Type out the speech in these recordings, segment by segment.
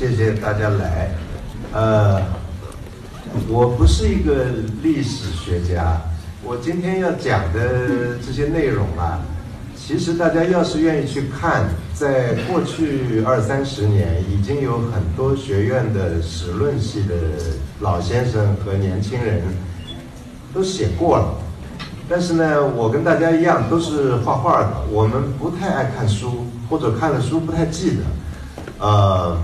谢谢大家来。呃，我不是一个历史学家，我今天要讲的这些内容啊，其实大家要是愿意去看，在过去二三十年，已经有很多学院的史论系的老先生和年轻人都写过了。但是呢，我跟大家一样，都是画画的，我们不太爱看书，或者看了书不太记得。呃，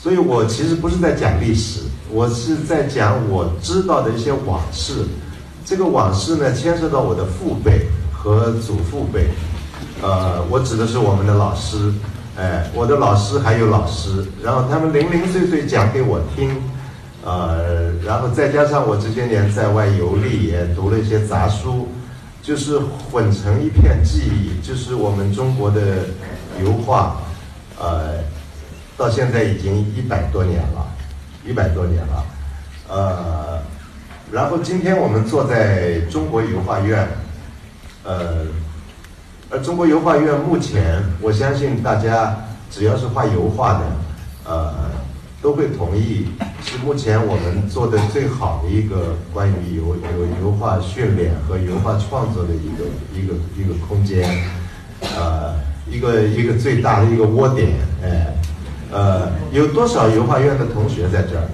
所以我其实不是在讲历史，我是在讲我知道的一些往事。这个往事呢，牵涉到我的父辈和祖父辈。呃，我指的是我们的老师，哎，我的老师还有老师，然后他们零零碎碎讲给我听，呃，然后再加上我这些年在外游历，也读了一些杂书，就是混成一片记忆，就是我们中国的油画。呃，到现在已经一百多年了，一百多年了，呃，然后今天我们坐在中国油画院，呃，而中国油画院目前，我相信大家只要是画油画的，呃，都会同意，是目前我们做的最好的一个关于油油油画训练和油画创作的一个一个一个空间，呃。一个一个最大的一个窝点，哎，呃，有多少油画院的同学在这儿？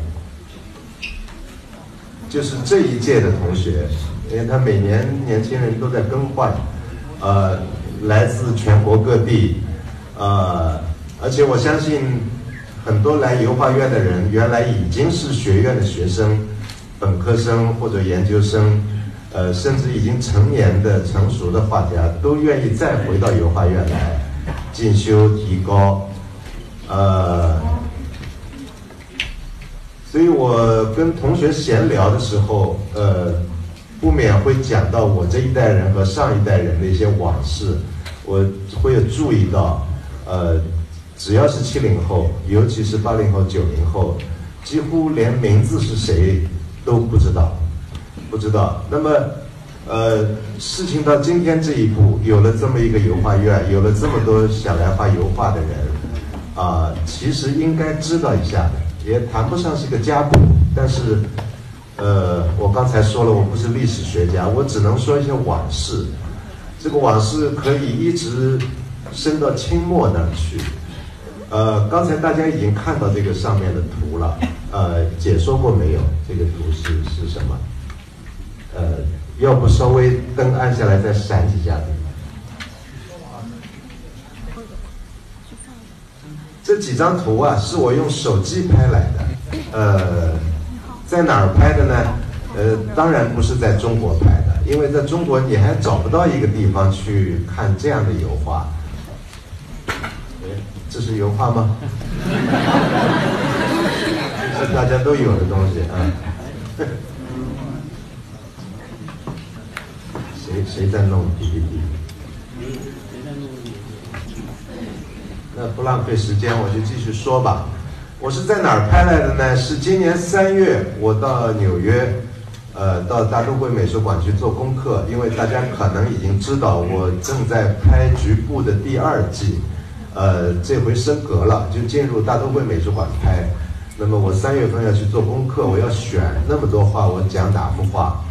就是这一届的同学，因为他每年年轻人都在更换，呃，来自全国各地，呃，而且我相信很多来油画院的人原来已经是学院的学生，本科生或者研究生。呃，甚至已经成年的成熟的画家都愿意再回到油画院来进修提高，呃，所以我跟同学闲聊的时候，呃，不免会讲到我这一代人和上一代人的一些往事，我会有注意到，呃，只要是七零后，尤其是八零后、九零后，几乎连名字是谁都不知道。不知道。那么，呃，事情到今天这一步，有了这么一个油画院，有了这么多想来画油画的人，啊，其实应该知道一下的，也谈不上是个家谱。但是，呃，我刚才说了，我不是历史学家，我只能说一些往事。这个往事可以一直伸到清末那儿去。呃，刚才大家已经看到这个上面的图了。呃，解说过没有？这个图是是什么？呃，要不稍微灯暗下来再闪几下。这几张图啊，是我用手机拍来的。呃，在哪儿拍的呢？呃，当然不是在中国拍的，因为在中国你还找不到一个地方去看这样的油画。这是油画吗？这是大家都有的东西啊。谁在弄 PPT？那不浪费时间，我就继续说吧。我是在哪儿拍来的呢？是今年三月，我到纽约，呃，到大都会美术馆去做功课。因为大家可能已经知道，我正在拍《局部》的第二季，呃，这回升格了，就进入大都会美术馆拍。那么我三月份要去做功课，我要选那么多画，我讲哪幅画？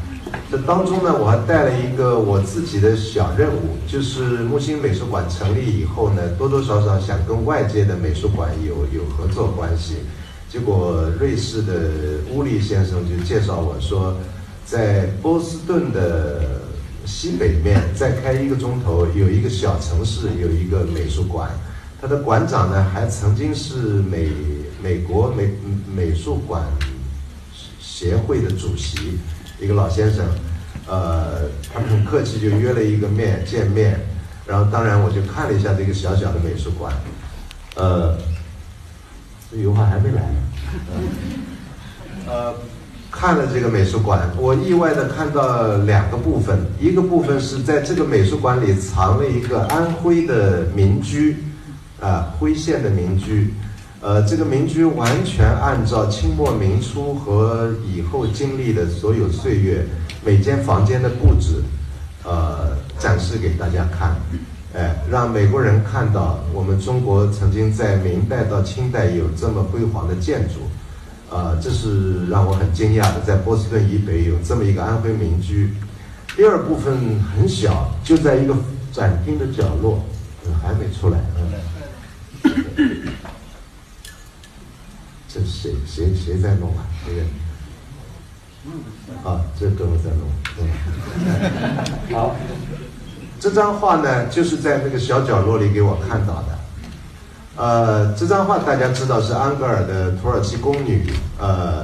这当中呢，我还带了一个我自己的小任务，就是木星美术馆成立以后呢，多多少少想跟外界的美术馆有有合作关系。结果瑞士的乌利先生就介绍我说，在波士顿的西北面再开一个钟头，有一个小城市有一个美术馆，他的馆长呢还曾经是美美国美美术馆协会的主席。一个老先生，呃，他们很客气，就约了一个面见面，然后当然我就看了一下这个小小的美术馆，呃，这油画还没来呢，呃，看了这个美术馆，我意外的看到两个部分，一个部分是在这个美术馆里藏了一个安徽的民居，啊，徽县的民居。呃，这个民居完全按照清末民初和以后经历的所有岁月，每间房间的布置，呃，展示给大家看。哎，让美国人看到我们中国曾经在明代到清代有这么辉煌的建筑，啊，这是让我很惊讶的，在波士顿以北有这么一个安徽民居。第二部分很小，就在一个展厅的角落，还没出来。嗯 这谁谁谁在弄啊？这个啊，这哥们在弄。好，这张画呢，就是在那个小角落里给我看到的。呃，这张画大家知道是安格尔的土耳其宫女。呃，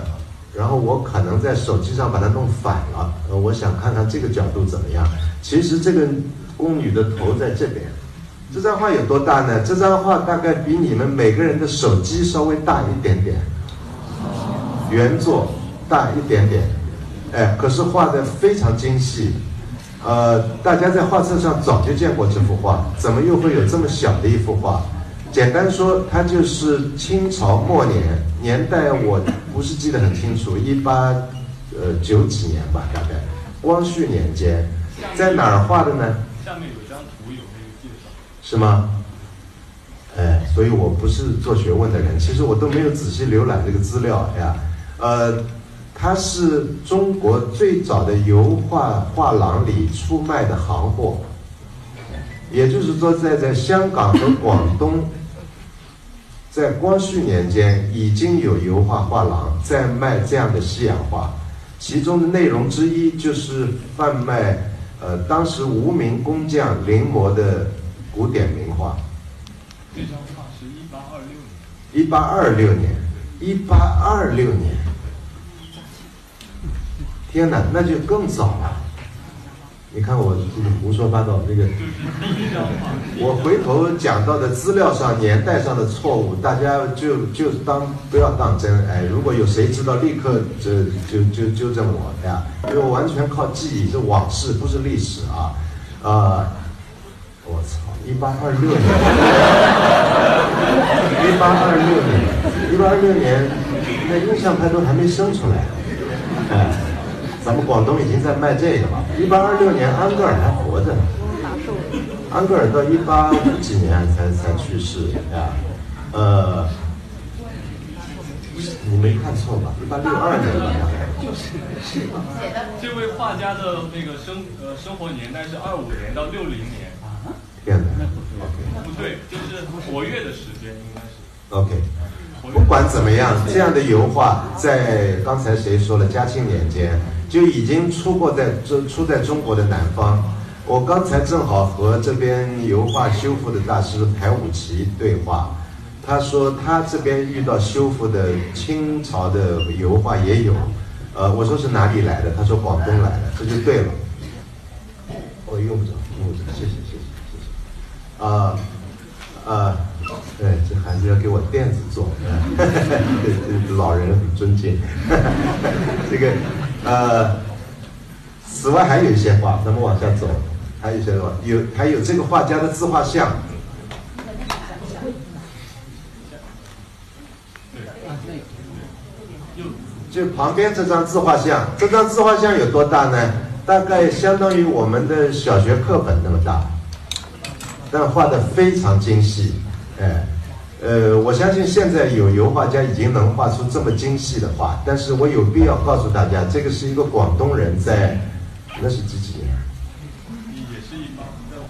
然后我可能在手机上把它弄反了。呃，我想看看这个角度怎么样。其实这个宫女的头在这边。这张画有多大呢？这张画大概比你们每个人的手机稍微大一点点，原作大一点点，哎，可是画的非常精细，呃，大家在画册上早就见过这幅画，怎么又会有这么小的一幅画？简单说，它就是清朝末年，年代我不是记得很清楚，一八呃九几年吧，大概光绪年间，在哪儿画的呢？是吗？哎，所以我不是做学问的人，其实我都没有仔细浏览这个资料呀。呃，它是中国最早的油画画廊里出卖的行货，也就是说，在在香港和广东，在光绪年间已经有油画画廊在卖这样的西洋画，其中的内容之一就是贩卖呃当时无名工匠临摹的。古典名画，这张画是一八二六年。一八二六年，一八二六年，天哪，那就更早了。你看我这个胡说八道，这个，我回头讲到的资料上年代上的错误，大家就就当不要当真。哎，如果有谁知道，立刻就就就纠正我呀，因为我完全靠记忆，是往事，不是历史啊，啊，我操！一八二六年，一八二六年，一八二六年，那印象派都还没生出来，哎，咱们广东已经在卖这个了。一八二六年，安格尔还活着呢。安格尔到一八五几年才才去世呀，呃，你没看错吧？一八六二年吧，大概。这位画家的那个生呃生活年代是二五年到六零年。天哪！不对，就是活跃的时间应该是。OK，不管怎么样，这样的油画在刚才谁说了？嘉庆年间就已经出过在中出在中国的南方。我刚才正好和这边油画修复的大师台武奇对话，他说他这边遇到修复的清朝的油画也有。呃，我说是哪里来的？他说广东来的，这就对了。我用不着，用不着，谢谢。啊，啊，对，这孩子要给我垫子做，老人很尊敬。这个，呃，此外还有一些画，咱们往下走，还有一些画，有还有这个画家的自画像。就旁边这张自画像，这张自画像有多大呢？大概相当于我们的小学课本那么大。但画的非常精细，哎，呃，我相信现在有油画家已经能画出这么精细的画，但是我有必要告诉大家，这个是一个广东人在，那是几几年？也是一八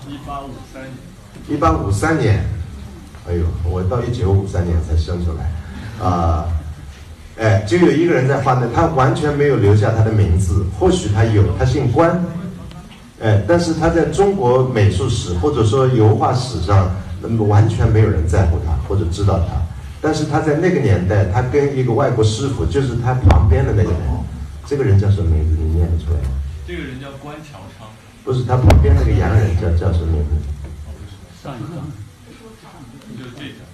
一八五三年。一八五三年，哎呦，我到一九五三年才生出来，啊，哎，就有一个人在画呢，他完全没有留下他的名字，或许他有，他姓关。哎，但是他在中国美术史或者说油画史上，那么完全没有人在乎他或者知道他。但是他在那个年代，他跟一个外国师傅，就是他旁边的那个人，这个人叫什么名字？你念得出来吗？这个人叫关乔昌。不是他旁边那个洋人叫叫什么名字？上一张，就是这张，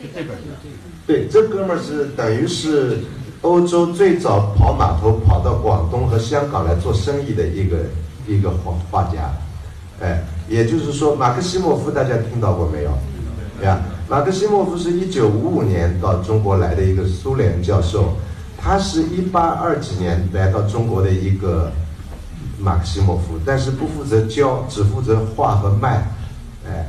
对，就这本对，这哥们儿是等于是欧洲最早跑码头跑到广东和香港来做生意的一个。一个画画家，哎，也就是说，马克西莫夫大家听到过没有？呀，马克西莫夫是一九五五年到中国来的一个苏联教授，他是一八二几年来到中国的一个马克西莫夫，但是不负责教，只负责画和卖，哎，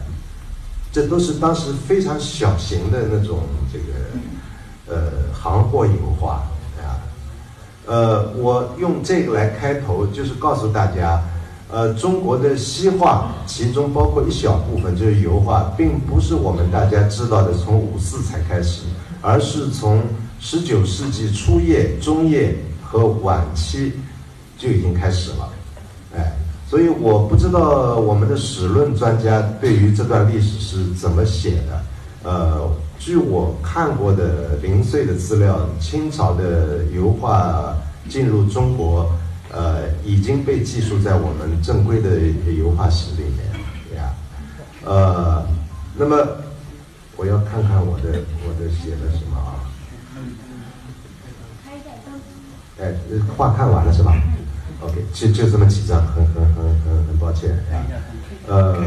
这都是当时非常小型的那种这个呃行货油画啊。呃，我用这个来开头，就是告诉大家，呃，中国的西画，其中包括一小部分就是油画，并不是我们大家知道的从五四才开始，而是从十九世纪初叶、中叶和晚期就已经开始了，哎，所以我不知道我们的史论专家对于这段历史是怎么写的，呃。据我看过的零碎的资料，清朝的油画进入中国，呃，已经被寄宿在我们正规的油画室里面，对呀，呃，那么我要看看我的我的写的什么啊？哎，画看完了是吧？OK，就就这么几张，很很很很很抱歉啊，呃。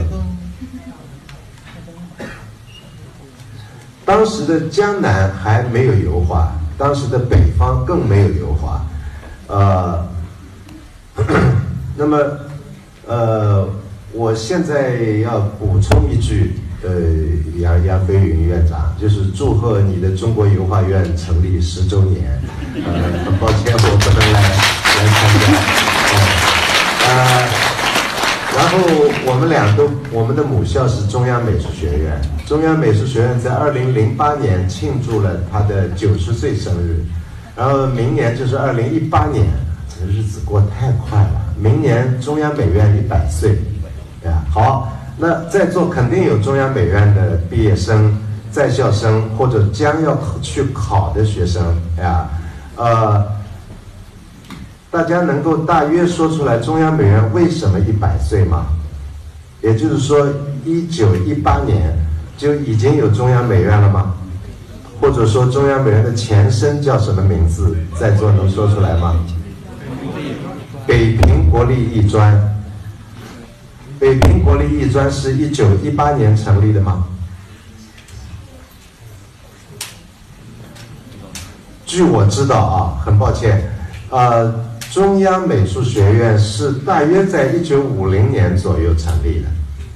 当时的江南还没有油画，当时的北方更没有油画，呃，那么，呃，我现在要补充一句，呃，杨杨飞云院长，就是祝贺你的中国油画院成立十周年，呃，很抱歉我不能来来参加，呃。然后我们俩都，我们的母校是中央美术学院。中央美术学院在二零零八年庆祝了他的九十岁生日，然后明年就是二零一八年，日子过太快了。明年中央美院一百岁，对吧？好，那在座肯定有中央美院的毕业生、在校生或者将要去考的学生，呀，呃。大家能够大约说出来中央美院为什么一百岁吗？也就是说，一九一八年就已经有中央美院了吗？或者说中央美院的前身叫什么名字？在座能说出来吗？北平国立艺专。北平国立艺专是一九一八年成立的吗？据我知道啊，很抱歉，呃。中央美术学院是大约在一九五零年左右成立的，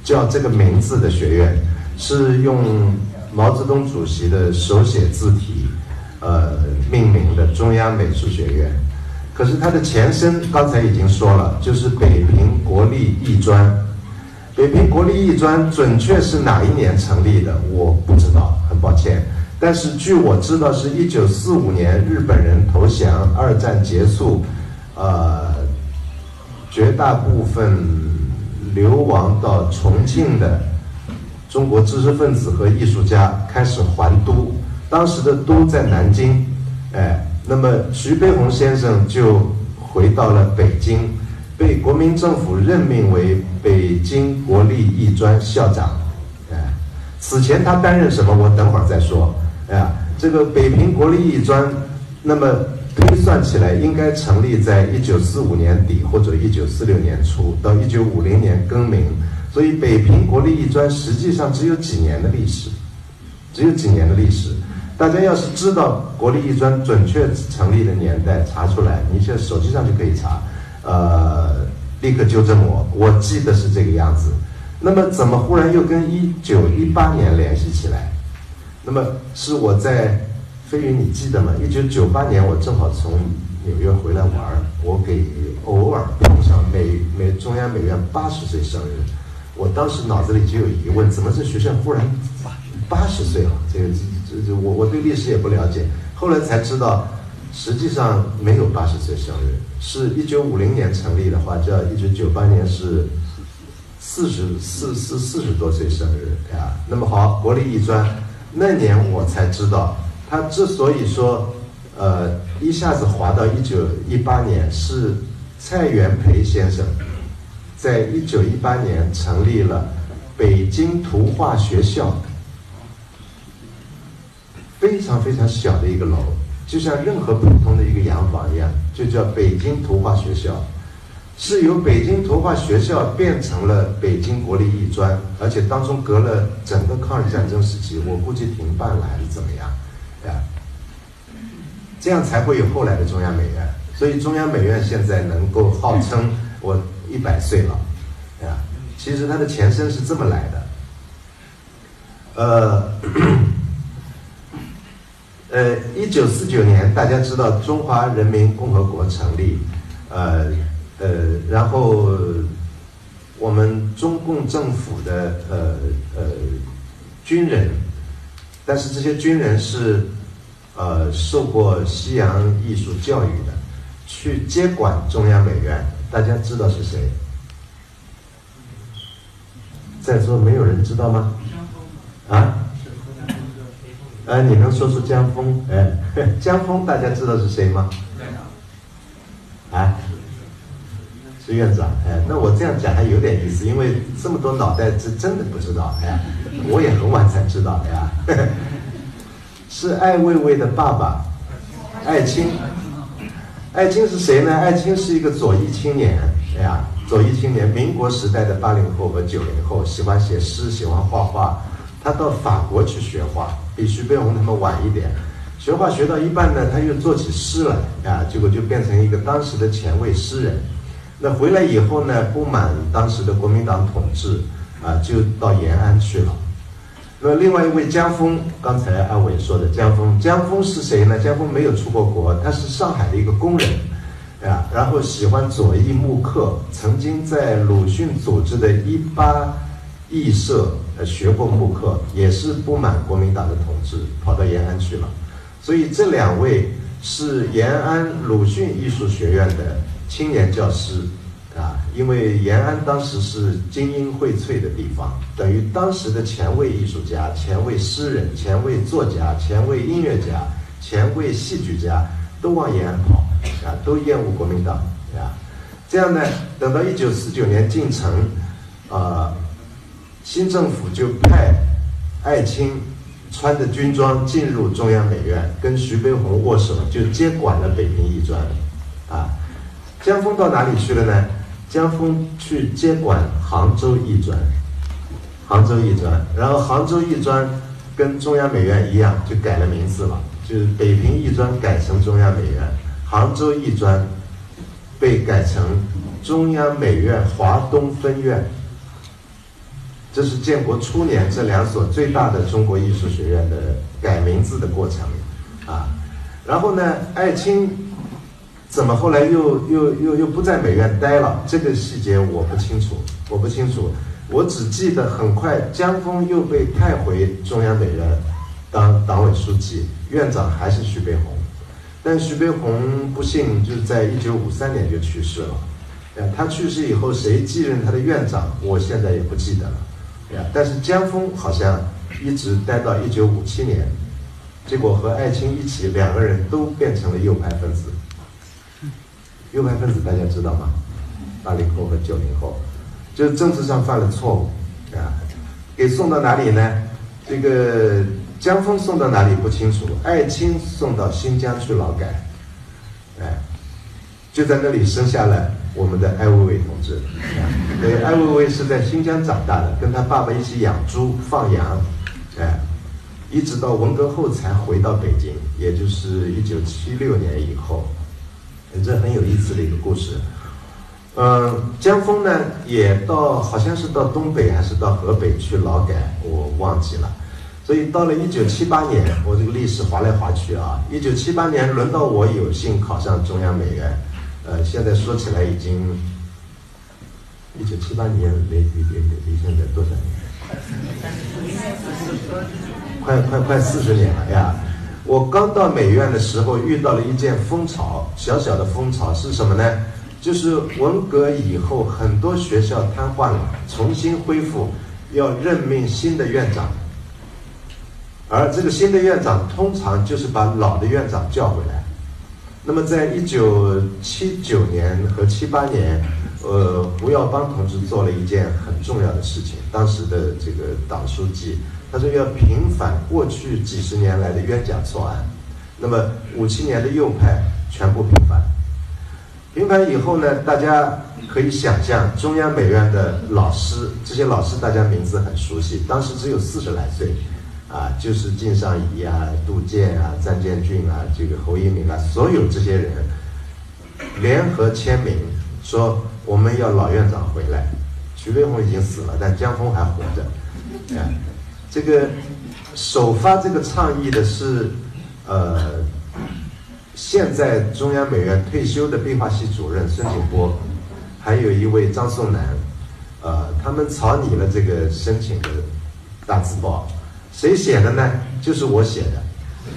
叫这个名字的学院是用毛泽东主席的手写字体，呃命名的中央美术学院。可是它的前身刚才已经说了，就是北平国立艺专。北平国立艺专准确是哪一年成立的，我不知道，很抱歉。但是据我知道，是一九四五年日本人投降，二战结束。呃，绝大部分流亡到重庆的中国知识分子和艺术家开始还都，当时的都在南京，哎，那么徐悲鸿先生就回到了北京，被国民政府任命为北京国立艺专校长，哎，此前他担任什么？我等会儿再说，哎，这个北平国立艺专，那么。推算起来，应该成立在一九四五年底或者一九四六年初，到一九五零年更名。所以，北平国立艺专实际上只有几年的历史，只有几年的历史。大家要是知道国立艺专准确成立的年代，查出来，你现在手机上就可以查。呃，立刻纠正我，我记得是这个样子。那么，怎么忽然又跟一九一八年联系起来？那么是我在。飞云，你记得吗？一九九八年，我正好从纽约回来玩儿，我给偶尔碰上美美中央美院八十岁生日，我当时脑子里就有疑问：怎么这学校忽然八十岁了？这个这这我我对历史也不了解，后来才知道，实际上没有八十岁生日，是一九五零年成立的话，叫一九九八年是四十四四四十多岁生日啊。那么好，国立艺专那年我才知道。他之所以说，呃，一下子滑到一九一八年，是蔡元培先生在一九一八年成立了北京图画学校，非常非常小的一个楼，就像任何普通的一个洋房一样，就叫北京图画学校，是由北京图画学校变成了北京国立艺专，而且当中隔了整个抗日战争时期，我估计停办了还是怎么样。啊，这样才会有后来的中央美院。所以中央美院现在能够号称我一百岁了，啊，其实它的前身是这么来的。呃，呃，一九四九年，大家知道中华人民共和国成立，呃呃，然后我们中共政府的呃呃军人，但是这些军人是呃受过西洋艺术教育的，去接管中央美院，大家知道是谁？在座没有人知道吗？啊？呃，你能说出江峰？哎，江峰，大家知道是谁吗？啊？是院长。哎，那我这样讲还有点意思，因为这么多脑袋是真的不知道。哎，我也很晚才知道的呀。是艾未未的爸爸，艾青。艾青是谁呢？艾青是一个左翼青年。哎呀，左翼青年，民国时代的八零后和九零后，喜欢写诗，喜欢画画。他到法国去学画，比徐悲鸿他们晚一点。学画学到一半呢，他又做起诗来啊，结果就变成一个当时的前卫诗人。那回来以后呢，不满当时的国民党统治啊，就到延安去了。那另外一位江峰，刚才阿伟说的江峰，江峰是谁呢？江峰没有出过国，他是上海的一个工人啊，然后喜欢左翼木刻，曾经在鲁迅组织的一八艺社。学过木刻，也是不满国民党的统治，跑到延安去了。所以这两位是延安鲁迅艺术学院的青年教师，啊，因为延安当时是精英荟萃的地方，等于当时的前卫艺术家、前卫诗人、前卫作家、前卫音乐家、前卫戏剧家都往延安跑，啊，都厌恶国民党，啊，这样呢，等到一九四九年进城，啊。新政府就派艾青穿着军装进入中央美院，跟徐悲鸿握手，就接管了北平艺专。啊，江峰到哪里去了呢？江峰去接管杭州艺专，杭州艺专，然后杭州艺专跟中央美院一样，就改了名字了，就是北平艺专改成中央美院，杭州艺专被改成中央美院华东分院。这是建国初年这两所最大的中国艺术学院的改名字的过程，啊，然后呢，艾青怎么后来又又又又不在美院待了？这个细节我不清楚，我不清楚，我只记得很快江峰又被派回中央美院当党委书记，院长还是徐悲鸿，但徐悲鸿不幸就是在一九五三年就去世了，他去世以后谁继任他的院长，我现在也不记得了。但是江峰好像一直待到一九五七年，结果和艾青一起，两个人都变成了右派分子。右派分子大家知道吗？八零后和九零后，就是政治上犯了错误，啊，给送到哪里呢？这个江峰送到哪里不清楚，艾青送到新疆去劳改，哎，就在那里生下了。我们的艾薇薇同志，对，艾薇薇是在新疆长大的，跟他爸爸一起养猪放羊，哎，一直到文革后才回到北京，也就是一九七六年以后，这很有意思的一个故事。嗯，江峰呢也到，好像是到东北还是到河北去劳改，我忘记了。所以到了一九七八年，我这个历史划来划去啊，一九七八年轮到我有幸考上中央美院。呃，现在说起来已经一九七八年，离离离离现在多少年？快快快四十年了呀！我刚到美院的时候遇到了一件风潮，小小的风潮是什么呢？就是文革以后很多学校瘫痪了，重新恢复，要任命新的院长，而这个新的院长通常就是把老的院长叫回来。那么，在一九七九年和七八年，呃，胡耀邦同志做了一件很重要的事情。当时的这个党书记他说要平反过去几十年来的冤假错案。那么五七年的右派全部平反。平反以后呢，大家可以想象，中央美院的老师，这些老师大家名字很熟悉，当时只有四十来岁。啊，就是靳尚谊啊、杜建啊、张建军啊、这个侯一鸣啊，所有这些人联合签名说我们要老院长回来。徐悲鸿已经死了，但江峰还活着。啊，这个首发这个倡议的是呃，现在中央美院退休的壁画系主任孙景波，还有一位张颂南，呃，他们草拟了这个申请的大字报。谁写的呢？就是我写的，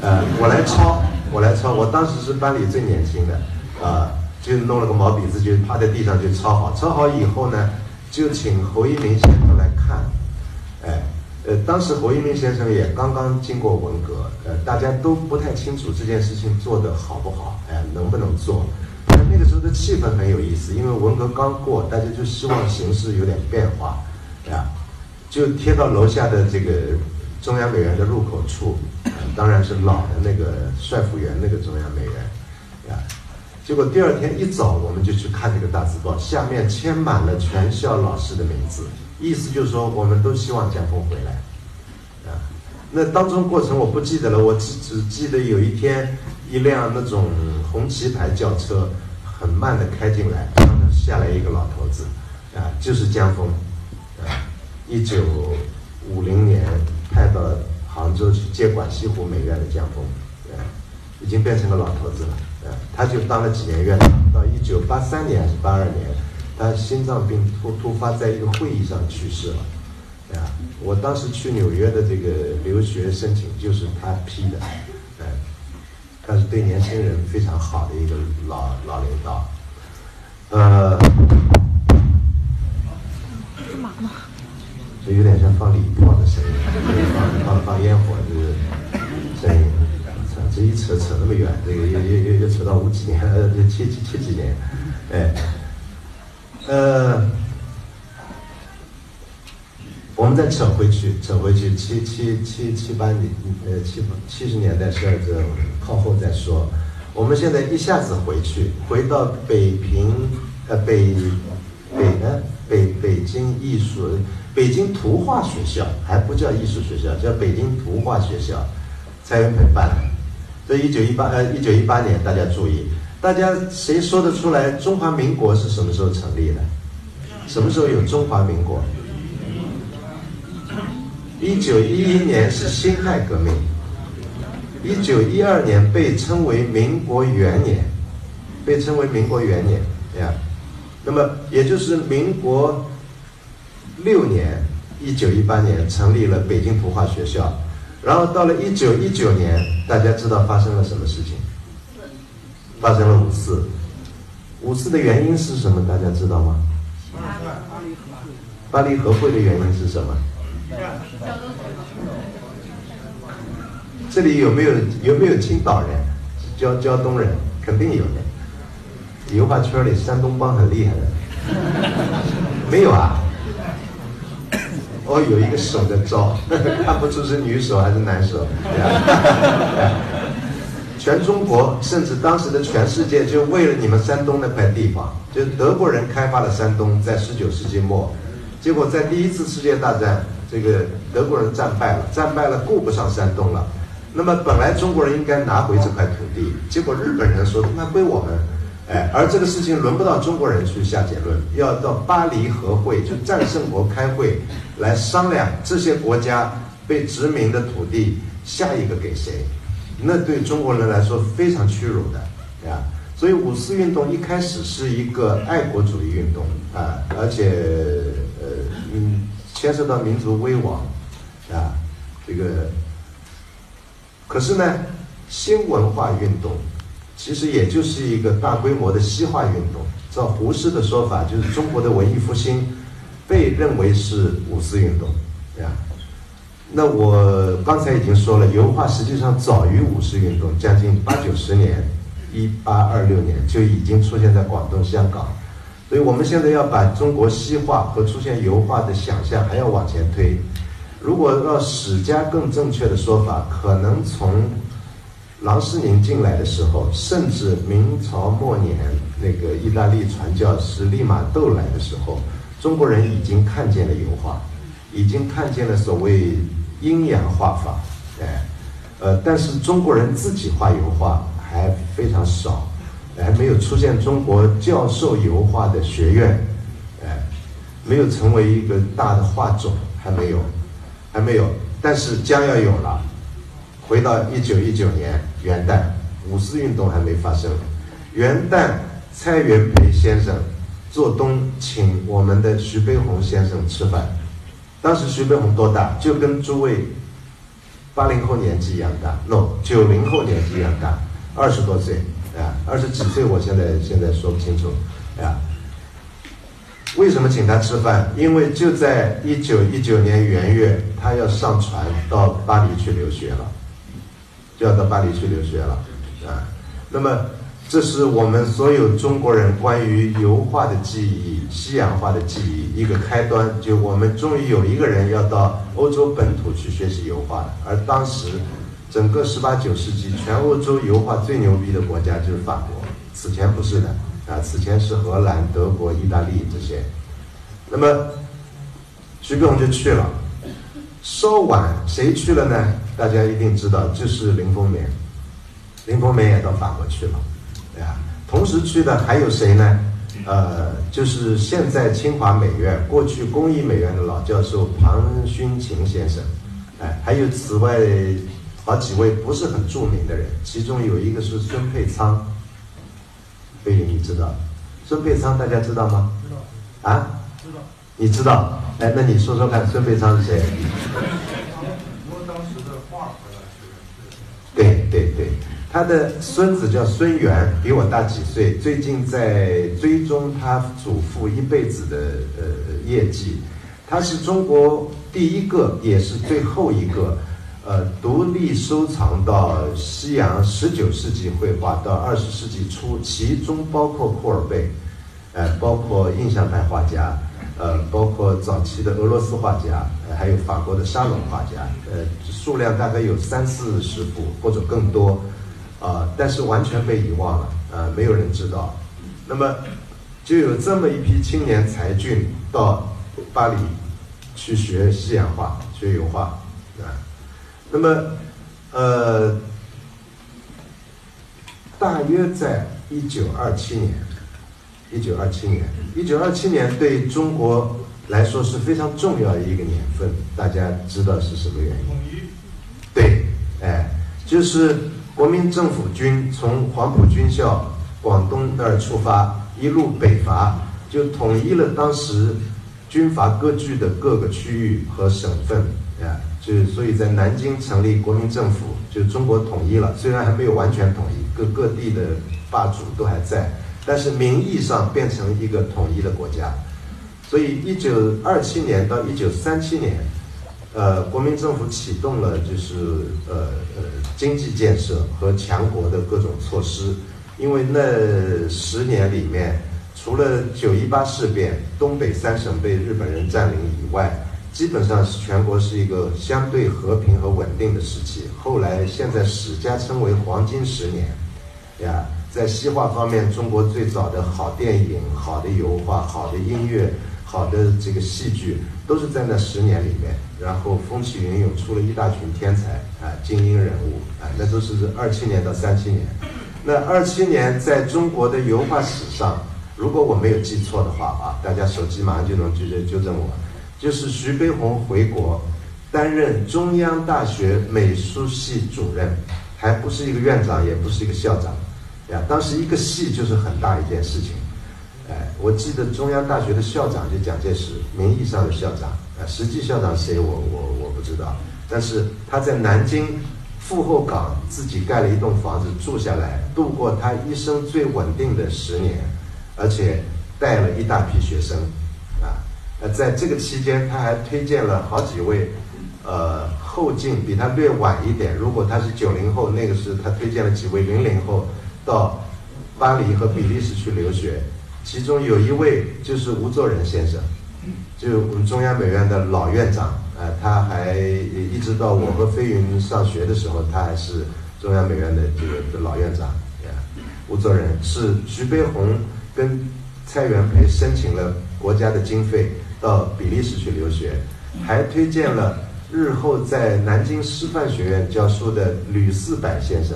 呃，我来抄，我来抄。我当时是班里最年轻的，啊，就弄了个毛笔字，就趴在地上就抄好。抄好以后呢，就请侯一鸣先生来看，哎，呃，当时侯一鸣先生也刚刚经过文革，呃，大家都不太清楚这件事情做得好不好，哎，能不能做。但那个时候的气氛很有意思，因为文革刚过，大家就希望形势有点变化，啊，就贴到楼下的这个。中央美院的入口处，当然是老的那个帅府园那个中央美院，啊，结果第二天一早我们就去看这个大字报，下面签满了全校老师的名字，意思就是说我们都希望江峰回来，啊，那当中过程我不记得了，我只只记得有一天一辆那种红旗牌轿车很慢的开进来，下来一个老头子，啊，就是江峰，啊，一九五零年。派到杭州去接管西湖美院的江峰，呃，已经变成个老头子了，呃，他就当了几年院长，到一九八三年还是八二年，他心脏病突突发，在一个会议上去世了，啊，我当时去纽约的这个留学申请就是他批的，呃，他是对年轻人非常好的一个老老领导，这个又又又又扯到五几年，呃，七七七几年，哎，呃，我们再扯回去，扯回去七七七七八年，呃，七八七十年代，十二个靠后再说。我们现在一下子回去，回到北平，呃，北北呢，北北京艺术。北京图画学校还不叫艺术学校，叫北京图画学校，蔡元培办的。这一九一八呃一九一八年，大家注意，大家谁说得出来中华民国是什么时候成立的？什么时候有中华民国？一九一一年是辛亥革命，一九一二年被称为民国元年，被称为民国元年呀。那么也就是民国。六年，一九一八年成立了北京图画学校，然后到了一九一九年，大家知道发生了什么事情？发生了五四。五四的原因是什么？大家知道吗？巴黎和会的原因是什么？这里有没有有没有青岛人？胶胶东人？肯定有的。油画圈里山东帮很厉害的。没有啊？哦，有一个手的招，看不出是女手还是男手。全中国，甚至当时的全世界，就为了你们山东那块地方，就德国人开发了山东，在十九世纪末，结果在第一次世界大战，这个德国人战败了，战败了顾不上山东了。那么本来中国人应该拿回这块土地，结果日本人说那归我们。哎，而这个事情轮不到中国人去下结论，要到巴黎和会，就战胜国开会来商量这些国家被殖民的土地下一个给谁，那对中国人来说非常屈辱的，啊，所以五四运动一开始是一个爱国主义运动啊，而且呃嗯牵涉到民族危亡啊，这个，可是呢，新文化运动。其实也就是一个大规模的西化运动。照胡适的说法，就是中国的文艺复兴被认为是五四运动，对吧？那我刚才已经说了，油画实际上早于五四运动将近八九十年，一八二六年就已经出现在广东、香港。所以我们现在要把中国西化和出现油画的想象还要往前推。如果要史家更正确的说法，可能从。郎世宁进来的时候，甚至明朝末年那个意大利传教士利玛窦来的时候，中国人已经看见了油画，已经看见了所谓阴阳画法，哎，呃，但是中国人自己画油画还非常少，还没有出现中国教授油画的学院，哎，没有成为一个大的画种，还没有，还没有。但是将要有了。回到一九一九年元旦，五四运动还没发生，元旦蔡元培先生做东请我们的徐悲鸿先生吃饭，当时徐悲鸿多大？就跟诸位八零后年纪一样大，no 九零后年纪一样大，二十多岁啊，二十几岁我现在现在说不清楚啊。为什么请他吃饭？因为就在一九一九年元月，他要上船到巴黎去留学了，要到巴黎去留学了，啊，那么这是我们所有中国人关于油画的记忆、西洋画的记忆一个开端。就我们终于有一个人要到欧洲本土去学习油画了，而当时整个十八九世纪全欧洲油画最牛逼的国家就是法国，此前不是的。啊，此前是荷兰、德国、意大利这些，那么徐悲鸿就去了。稍晚谁去了呢？大家一定知道，就是林风眠。林风眠也到法国去了，对啊。同时去的还有谁呢？呃，就是现在清华美院、过去工艺美院的老教授庞勋琴先生，哎，还有此外好几位不是很著名的人，其中有一个是孙佩仓。贝林，你知道孙佩仓？大家知道吗？知道。啊？知道。你知道？哎，那你说说看，孙佩仓是谁？我当时的画回来对对对，他的孙子叫孙元，比我大几岁。最近在追踪他祖父一辈子的呃业绩，他是中国第一个，也是最后一个。呃，独立收藏到西洋十九世纪绘画到二十世纪初，其中包括库尔贝，呃，包括印象派画家，呃，包括早期的俄罗斯画家，呃还有法国的沙龙画家，呃，数量大概有三四十幅或者更多，啊，但是完全被遗忘了，呃，没有人知道。那么，就有这么一批青年才俊到巴黎去学西洋画、学油画，啊。那么，呃，大约在一九二七年，一九二七年，一九二七年对中国来说是非常重要的一个年份。大家知道是什么原因？统一。对，哎，就是国民政府军从黄埔军校广东那儿出发，一路北伐，就统一了当时军阀割据的各个区域和省份，啊。就所以，在南京成立国民政府，就中国统一了。虽然还没有完全统一，各各地的霸主都还在，但是名义上变成一个统一的国家。所以，一九二七年到一九三七年，呃，国民政府启动了就是呃呃经济建设和强国的各种措施。因为那十年里面，除了九一八事变，东北三省被日本人占领以外，基本上是全国是一个相对和平和稳定的时期。后来现在史家称为黄金十年，呀，在西画方面，中国最早的好电影、好的油画、好的音乐、好的这个戏剧，都是在那十年里面。然后风起云涌，出了一大群天才啊，精英人物啊，那都是二七年到三七年。那二七年在中国的油画史上，如果我没有记错的话啊，大家手机马上就能纠正纠正我。就是徐悲鸿回国，担任中央大学美术系主任，还不是一个院长，也不是一个校长，当时一个系就是很大一件事情，哎，我记得中央大学的校长就蒋介石，名义上的校长，啊，实际校长谁我我我不知道，但是他在南京富后港自己盖了一栋房子住下来，度过他一生最稳定的十年，而且带了一大批学生。啊呃，在这个期间，他还推荐了好几位，呃，后进比他略晚一点。如果他是九零后，那个是他推荐了几位零零后到巴黎和比利时去留学。其中有一位就是吴作人先生，就我们中央美院的老院长。呃，他还一直到我和飞云上学的时候，他还是中央美院的这个老院长。吴作人是徐悲鸿跟蔡元培申请了国家的经费。到比利时去留学，还推荐了日后在南京师范学院教书的吕四柏先生。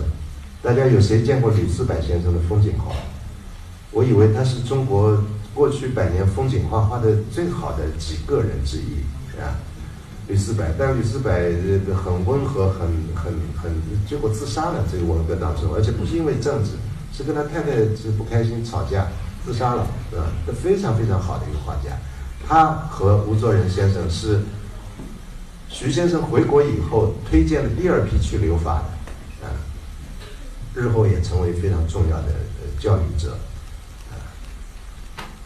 大家有谁见过吕四柏先生的风景画？我以为他是中国过去百年风景画画的最好的几个人之一，啊。吕思柏，但吕思柏很温和，很很很，结果自杀了。这个文革当中，而且不是因为政治，是跟他太太是不开心吵架自杀了，是吧？他非常非常好的一个画家。他和吴作人先生是徐先生回国以后推荐的第二批去留法的，日后也成为非常重要的教育者。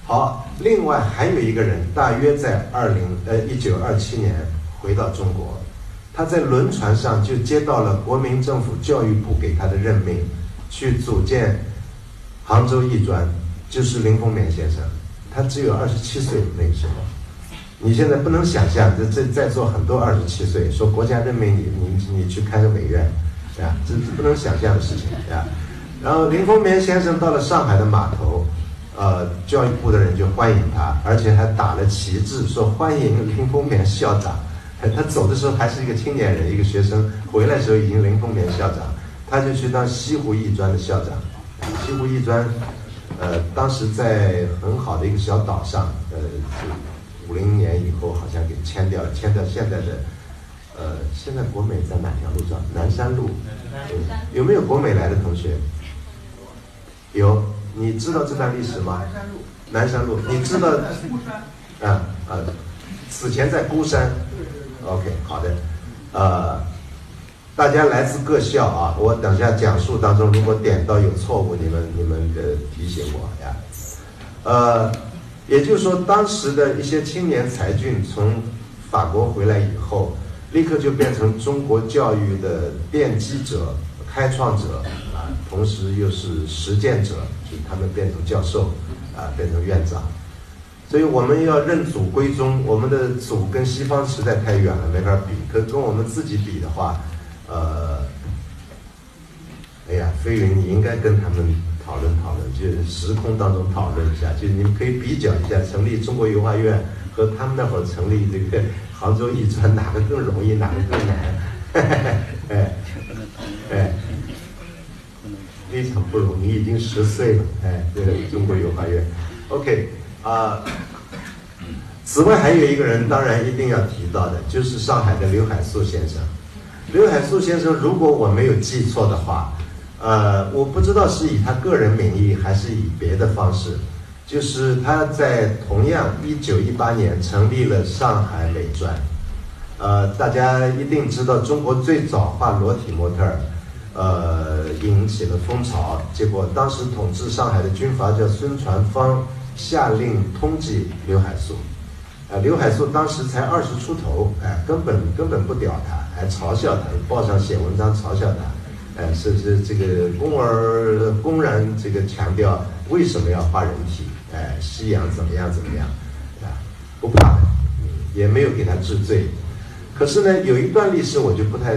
好，另外还有一个人，大约在二零呃一九二七年回到中国，他在轮船上就接到了国民政府教育部给他的任命，去组建杭州艺专，就是林风眠先生，他只有二十七岁那个时候，你现在不能想象，这这在座很多二十七岁，说国家任命你，你你去开个美院，啊，这这不能想象的事情啊。然后林风眠先生到了上海的码头。呃，教育部的人就欢迎他，而且还打了旗帜，说欢迎林风眠校长。他走的时候还是一个青年人，一个学生，回来的时候已经林风眠校长。他就去当西湖艺专的校长。西湖艺专，呃，当时在很好的一个小岛上，呃，五零年以后好像给迁掉了，迁到现在的，呃，现在国美在哪条路上？南山路。有没有国美来的同学？有。你知道这段历史吗？南山路，你知道？啊啊，此前在孤山。OK，好的。呃，大家来自各校啊，我等下讲述当中如果点到有错误，你们你们的提醒我呀。呃，也就是说，当时的一些青年才俊从法国回来以后，立刻就变成中国教育的奠基者、开创者啊，同时又是实践者。他们变成教授，啊，变成院长，所以我们要认祖归宗。我们的祖跟西方实在太远了，没法比。可跟我们自己比的话，呃，哎呀，飞云，你应该跟他们讨论讨论，就是时空当中讨论一下，就是你们可以比较一下，成立中国油画院和他们那会儿成立这个杭州艺专，哪个更容易，哪个更难？哎，哎。非常不容易，已经十岁了，哎，这个中国油画院，OK，啊，此外还有一个人，当然一定要提到的，就是上海的刘海粟先生。刘海粟先生，如果我没有记错的话，呃，我不知道是以他个人名义还是以别的方式，就是他在同样一九一八年成立了上海美专，呃，大家一定知道中国最早画裸体模特儿。呃，引起了风潮，结果当时统治上海的军阀叫孙传芳，下令通缉刘海粟。啊，刘海粟当时才二十出头，哎，根本根本不屌他，还嘲笑他，报上写文章嘲笑他，哎，是是这个公而公然这个强调为什么要画人体，哎，西洋怎么样怎么样，啊，不怕的，也没有给他治罪。可是呢，有一段历史我就不太。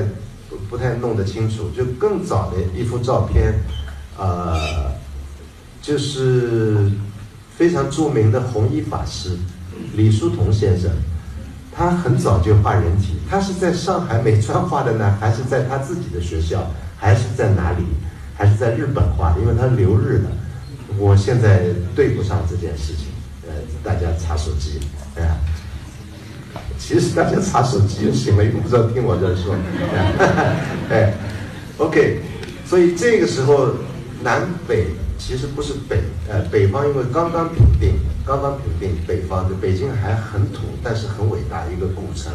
不太弄得清楚，就更早的一幅照片，呃，就是非常著名的弘一法师李叔同先生，他很早就画人体，他是在上海美专画的呢，还是在他自己的学校，还是在哪里，还是在日本画的？因为他留日的，我现在对不上这件事情，呃，大家查手机，哎。其实大家查手机就行了，用不着听我这说。哎，OK，所以这个时候南北其实不是北，呃，北方因为刚刚平定，刚刚平定，北方的北京还很土，但是很伟大一个古城，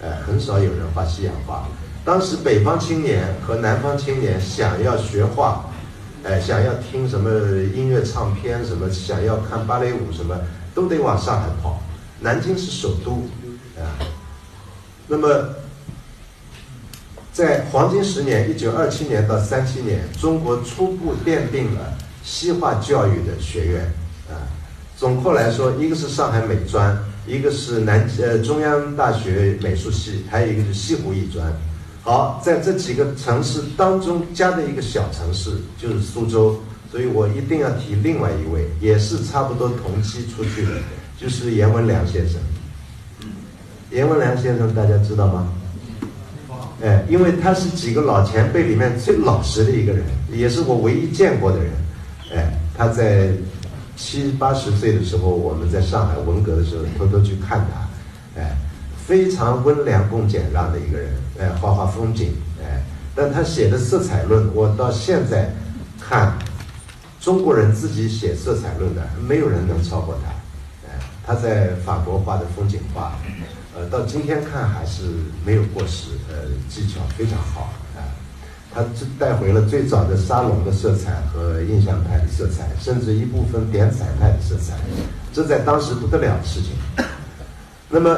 呃，很少有人画西洋画。当时北方青年和南方青年想要学画，哎，想要听什么音乐唱片，什么想要看芭蕾舞，什么都得往上海跑。南京是首都。啊，那么在黄金十年（一九二七年到三七年），中国初步奠定了西化教育的学院。啊，总括来说，一个是上海美专，一个是南呃中央大学美术系，还有一个是西湖艺专。好，在这几个城市当中加的一个小城市就是苏州，所以我一定要提另外一位，也是差不多同期出去的，就是阎文良先生。阎文良先生，大家知道吗？哎，因为他是几个老前辈里面最老实的一个人，也是我唯一见过的人。哎，他在七八十岁的时候，我们在上海文革的时候偷偷去看他，哎，非常温良恭俭让的一个人，哎，画画风景，哎，但他写的色彩论，我到现在看，中国人自己写色彩论的，没有人能超过他，哎，他在法国画的风景画，呃，到今天看还是没有过时，呃，技巧非常好。他带回了最早的沙龙的色彩和印象派的色彩，甚至一部分点彩派的色彩，这在当时不得了的事情。那么，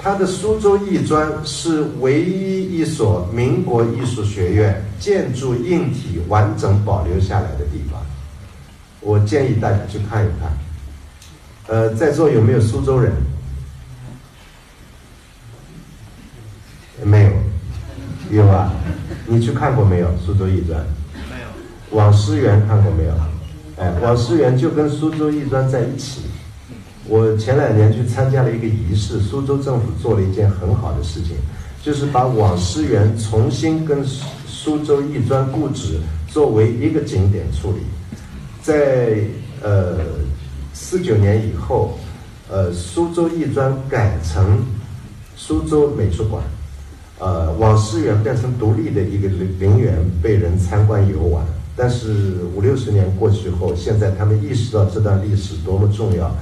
他的苏州艺专是唯一一所民国艺术学院建筑硬体完整保留下来的地方。我建议大家去看一看。呃，在座有没有苏州人？没有，有啊。你去看过没有？苏州艺专没有。网师园看过没有？哎，网师园就跟苏州艺专在一起。我前两年去参加了一个仪式，苏州政府做了一件很好的事情，就是把网师园重新跟苏州艺专故址作为一个景点处理。在呃四九年以后，呃苏州艺专改成苏州美术馆。呃，网师园变成独立的一个陵陵园，被人参观游玩。但是五六十年过去后，现在他们意识到这段历史多么重要，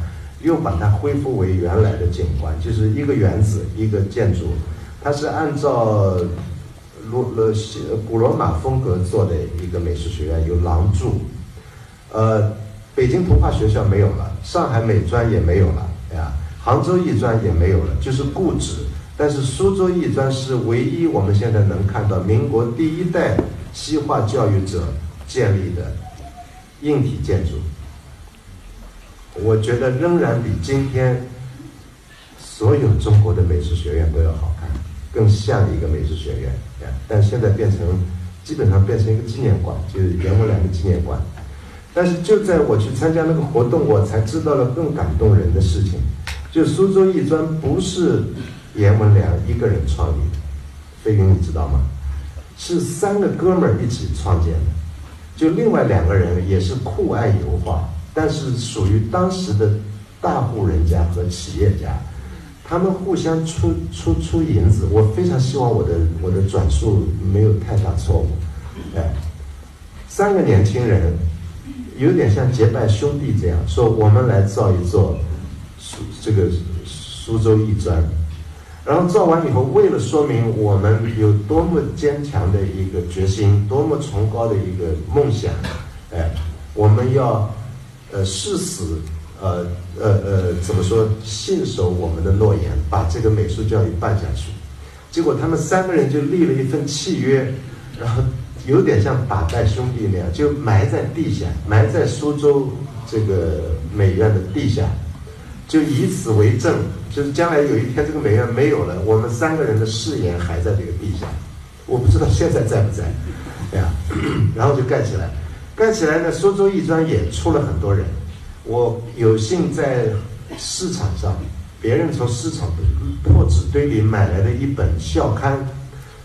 又把它恢复为原来的景观，就是一个园子，一个建筑。它是按照罗罗西古罗马风格做的一个美术学院，有廊柱。呃，北京图画学校没有了，上海美专也没有了，呀，杭州艺专也没有了，就是故址。但是苏州艺专是唯一我们现在能看到民国第一代西化教育者建立的硬体建筑，我觉得仍然比今天所有中国的美术学院都要好看，更像一个美术学院。但现在变成基本上变成一个纪念馆，就是阎文良的纪念馆。但是就在我去参加那个活动，我才知道了更感动人的事情，就苏州艺专不是。阎文良一个人创立的，飞云你知道吗？是三个哥们儿一起创建的，就另外两个人也是酷爱油画，但是属于当时的大户人家和企业家，他们互相出出出银子。我非常希望我的我的转述没有太大错误，哎，三个年轻人有点像结拜兄弟这样说，我们来造一座苏这个苏州艺专。然后造完以后，为了说明我们有多么坚强的一个决心，多么崇高的一个梦想，哎，我们要呃誓死，呃呃呃，怎么说，信守我们的诺言，把这个美术教育办下去。结果他们三个人就立了一份契约，然后有点像把带兄弟那样，就埋在地下，埋在苏州这个美院的地下，就以此为证。就是将来有一天这个美院没有了，我们三个人的誓言还在这个地下，我不知道现在在不在，对呀，然后就盖起来，盖起来呢，苏州艺专也出了很多人，我有幸在市场上，别人从市场的破纸堆里买来的一本校刊，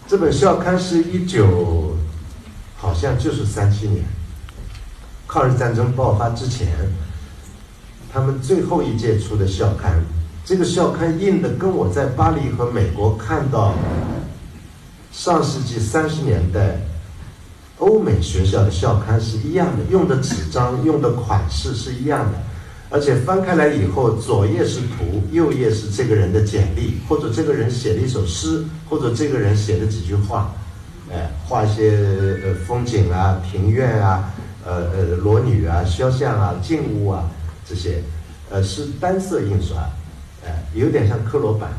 这本校刊是一九，好像就是三七年，抗日战争爆发之前，他们最后一届出的校刊。这个校刊印的跟我在巴黎和美国看到上世纪三十年代欧美学校的校刊是一样的，用的纸张、用的款式是一样的，而且翻开来以后，左页是图，右页是这个人的简历，或者这个人写了一首诗，或者这个人写了几句话，哎，画一些呃风景啊、庭院啊、呃呃裸女啊、肖像啊、静物啊这些，呃是单色印刷。有点像科罗版，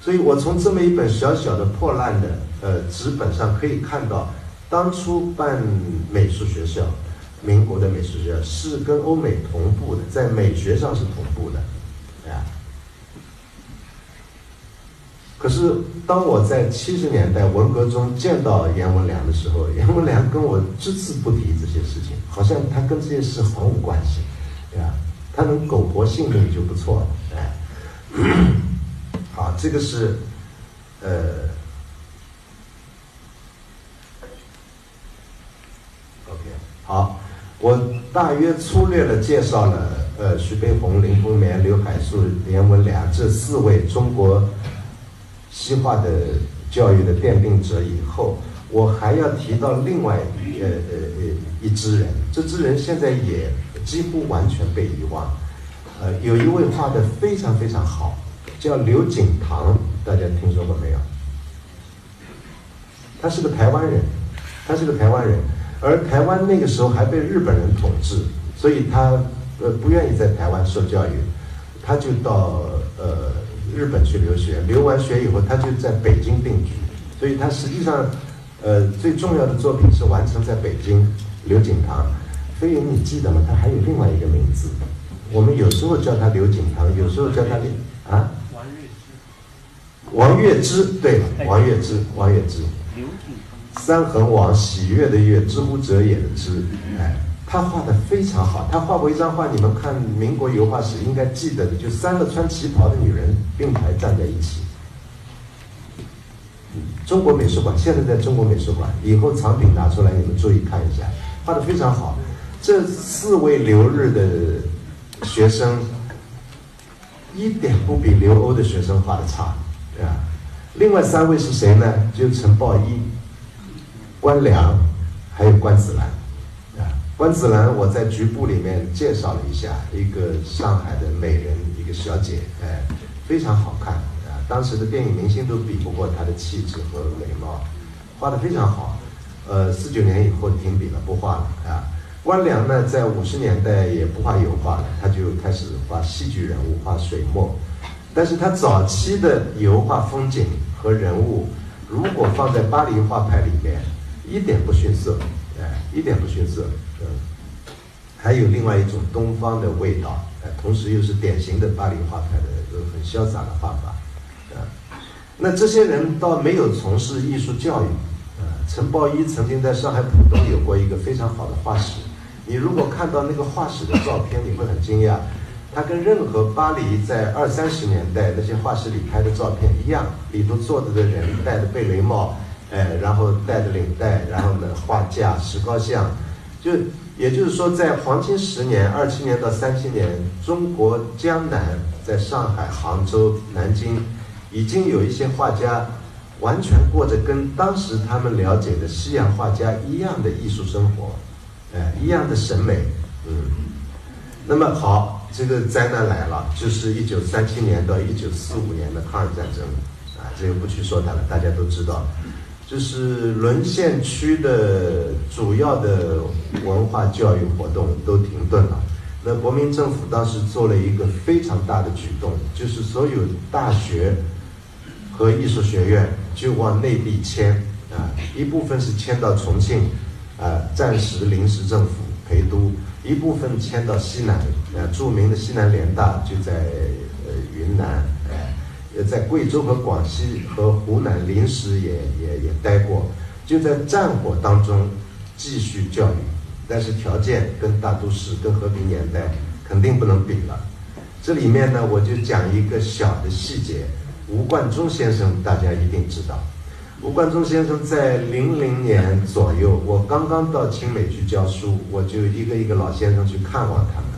所以我从这么一本小小的破烂的呃纸本上可以看到，当初办美术学校，民国的美术学校是跟欧美同步的，在美学上是同步的，啊。可是当我在七十年代文革中见到阎文良的时候，阎文良跟我只字不提这些事情，好像他跟这些事毫无关系，对吧？他能苟活性命就不错了，哎。好，这个是，呃，OK，好，我大约粗略的介绍了，呃，徐悲鸿、林风眠、刘海粟、连文良这四位中国西化的教育的奠定者以后，我还要提到另外呃呃呃一支人，这支人现在也几乎完全被遗忘。呃，有一位画的非常非常好，叫刘景堂，大家听说过没有？他是个台湾人，他是个台湾人，而台湾那个时候还被日本人统治，所以他呃不愿意在台湾受教育，他就到呃日本去留学，留完学以后他就在北京定居，所以他实际上呃最重要的作品是完成在北京。刘景堂，飞云你记得吗？他还有另外一个名字，我们有时候叫他刘景堂，有时候叫他啊王月之，王月之对，王月之，王月之。三横王喜悦的悦，知乎者也的知，哎，他画的非常好。他画过一张画，你们看民国油画史应该记得的，就三个穿旗袍的女人并排站在一起。中国美术馆现在在中国美术馆，以后藏品拿出来，你们注意看一下，画的非常好。这四位留日的学生，一点不比留欧的学生画的差，对吧？另外三位是谁呢？就陈抱一、关良，还有关子兰。啊，关子兰我在局部里面介绍了一下，一个上海的美人，一个小姐，哎，非常好看。啊，当时的电影明星都比不过她的气质和美貌，画的非常好。呃，四九年以后停笔了，不画了。啊，关良呢，在五十年代也不画油画了，他就开始画戏剧人物，画水墨。但是他早期的油画风景和人物，如果放在巴黎画派里面，一点不逊色，哎，一点不逊色，嗯，还有另外一种东方的味道，哎，同时又是典型的巴黎画派的很潇洒的画法，啊，那这些人倒没有从事艺术教育，啊，陈抱一曾经在上海浦东有过一个非常好的画室，你如果看到那个画室的照片，你会很惊讶。他跟任何巴黎在二三十年代那些画室里拍的照片一样，里头坐着的人戴着贝雷帽，哎，然后戴着领带，然后呢画架、石膏像，就也就是说，在黄金十年，二七年到三七年，中国江南，在上海、杭州、南京，已经有一些画家，完全过着跟当时他们了解的西洋画家一样的艺术生活，哎，一样的审美，嗯，那么好。这个灾难来了，就是一九三七年到一九四五年的抗日战争，啊，这个不去说它了，大家都知道，就是沦陷区的主要的文化教育活动都停顿了。那国民政府当时做了一个非常大的举动，就是所有大学和艺术学院就往内地迁，啊，一部分是迁到重庆，啊，暂时临时政府陪都。一部分迁到西南，呃，著名的西南联大就在呃云南，也在贵州和广西和湖南临时也也也待过，就在战火当中继续教育，但是条件跟大都市、跟和平年代肯定不能比了。这里面呢，我就讲一个小的细节，吴冠中先生大家一定知道。吴冠中先生在零零年左右，我刚刚到清美去教书，我就一个一个老先生去看望他们，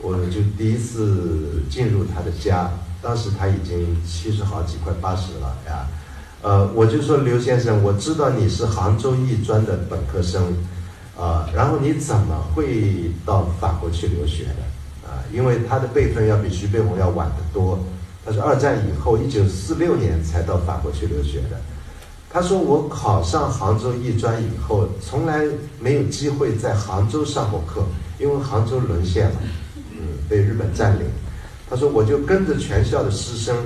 我就第一次进入他的家，当时他已经七十好几，快八十了呀，呃，我就说刘先生，我知道你是杭州艺专的本科生，啊，然后你怎么会到法国去留学的？啊，因为他的辈分要比徐悲鸿要晚得多，他是二战以后，一九四六年才到法国去留学的。他说：“我考上杭州艺专以后，从来没有机会在杭州上过课，因为杭州沦陷了，嗯，被日本占领。他说，我就跟着全校的师生